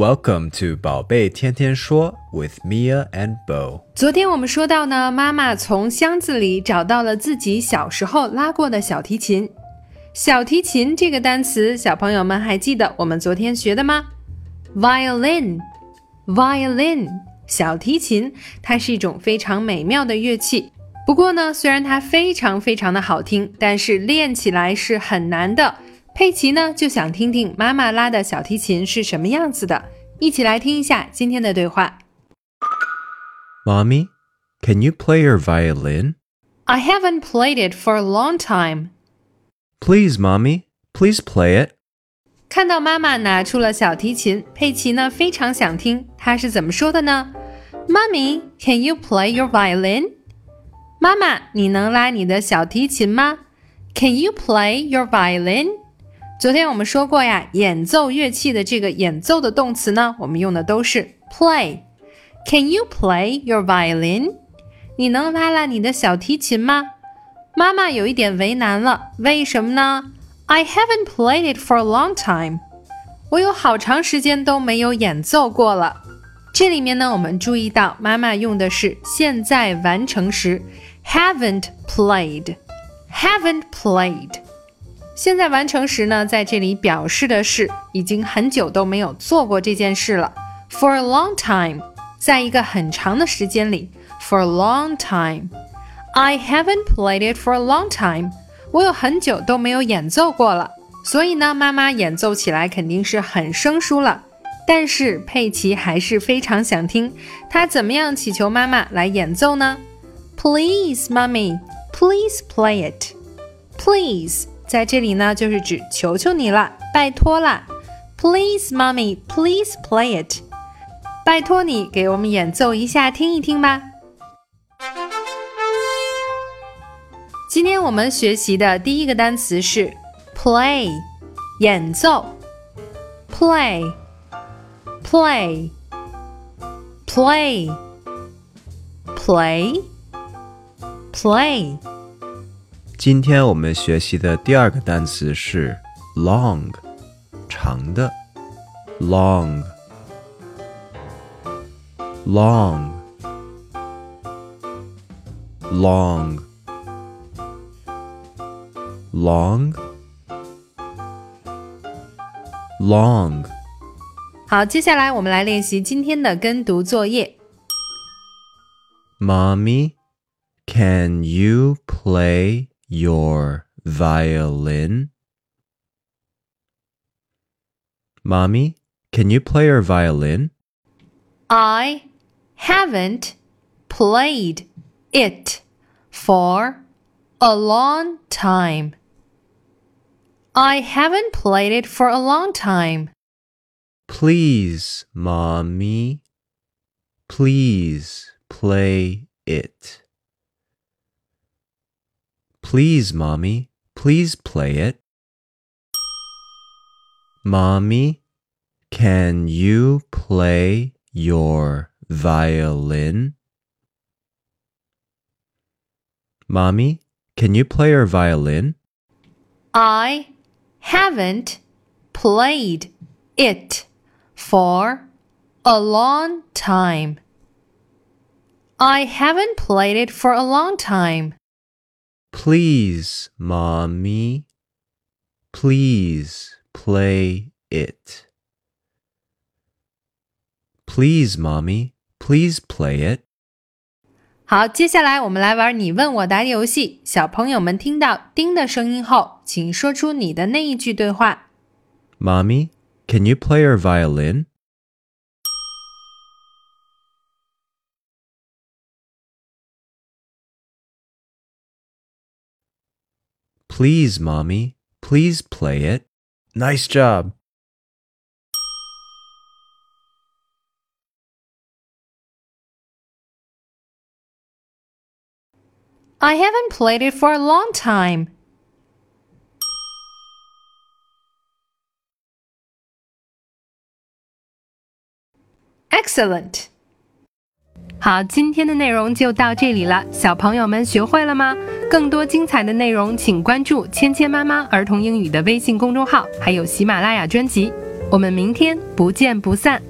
Welcome to 宝贝天天说 with Mia and Bo。昨天我们说到呢，妈妈从箱子里找到了自己小时候拉过的小提琴。小提琴这个单词，小朋友们还记得我们昨天学的吗？Violin，violin，小提琴，它是一种非常美妙的乐器。不过呢，虽然它非常非常的好听，但是练起来是很难的。佩奇呢就想听听妈妈拉的小提琴是什么样子的，一起来听一下今天的对话。 Mommy, can you play your violin? I haven't played it for a long time. Please, Mommy, please play it. 看到妈妈拿出了小提琴，佩奇呢非常想听，她是怎么说的呢？Mommy, can you play your violin? 妈妈，你能拉你的小提琴吗？Can you play your violin? 昨天我们说过呀，演奏乐器的这个演奏的动词呢，我们用的都是 play。Can you play your violin? 你能拉拉你的小提琴吗？妈妈有一点为难了，为什么呢？I haven't played it for a long time。我有好长时间都没有演奏过了。这里面呢，我们注意到妈妈用的是现在完成时，haven't played，haven't played。现在完成时呢，在这里表示的是已经很久都没有做过这件事了。For a long time，在一个很长的时间里，for a long time，I haven't played it for a long time。我有很久都没有演奏过了，所以呢，妈妈演奏起来肯定是很生疏了。但是佩奇还是非常想听，他怎么样祈求妈妈来演奏呢？Please, mommy, please play it. Please. 在这里呢，就是指求求你了，拜托啦！Please, mommy, please play it。拜托你给我们演奏一下，听一听吧。今天我们学习的第一个单词是 play，演奏。play, play, play, play, play。今天我们学习的第二个单词是 long，长的，long。long long long long 好，接下来我们来练习今天的跟读作业。 Mommy, can you play your violin? Mommy, can you play your violin? I haven't played it for a long time. I haven't played it for a long time. Please, Mommy, please play it. Please, Mommy, please play it. Mommy, can you play your violin? Mommy, can you play your violin? I haven't played it for a long time. I haven't played it for a long time. Please, Mommy, please play it. Please, Mommy, please play it. 好，接下来我们来玩你问我答游戏。小朋友们听到“叮”的声音后，请说出你的那一句对话。 Mommy, can you play your violin? Please, Mommy, please play it. Nice job. I haven't played it for a long time. Excellent. 好，今天的内容就到这里了，小朋友们学会了吗？ 更多精彩的内容，请关注“芊芊妈妈儿童英语”的微信公众号，还有喜马拉雅专辑。我们明天不见不散。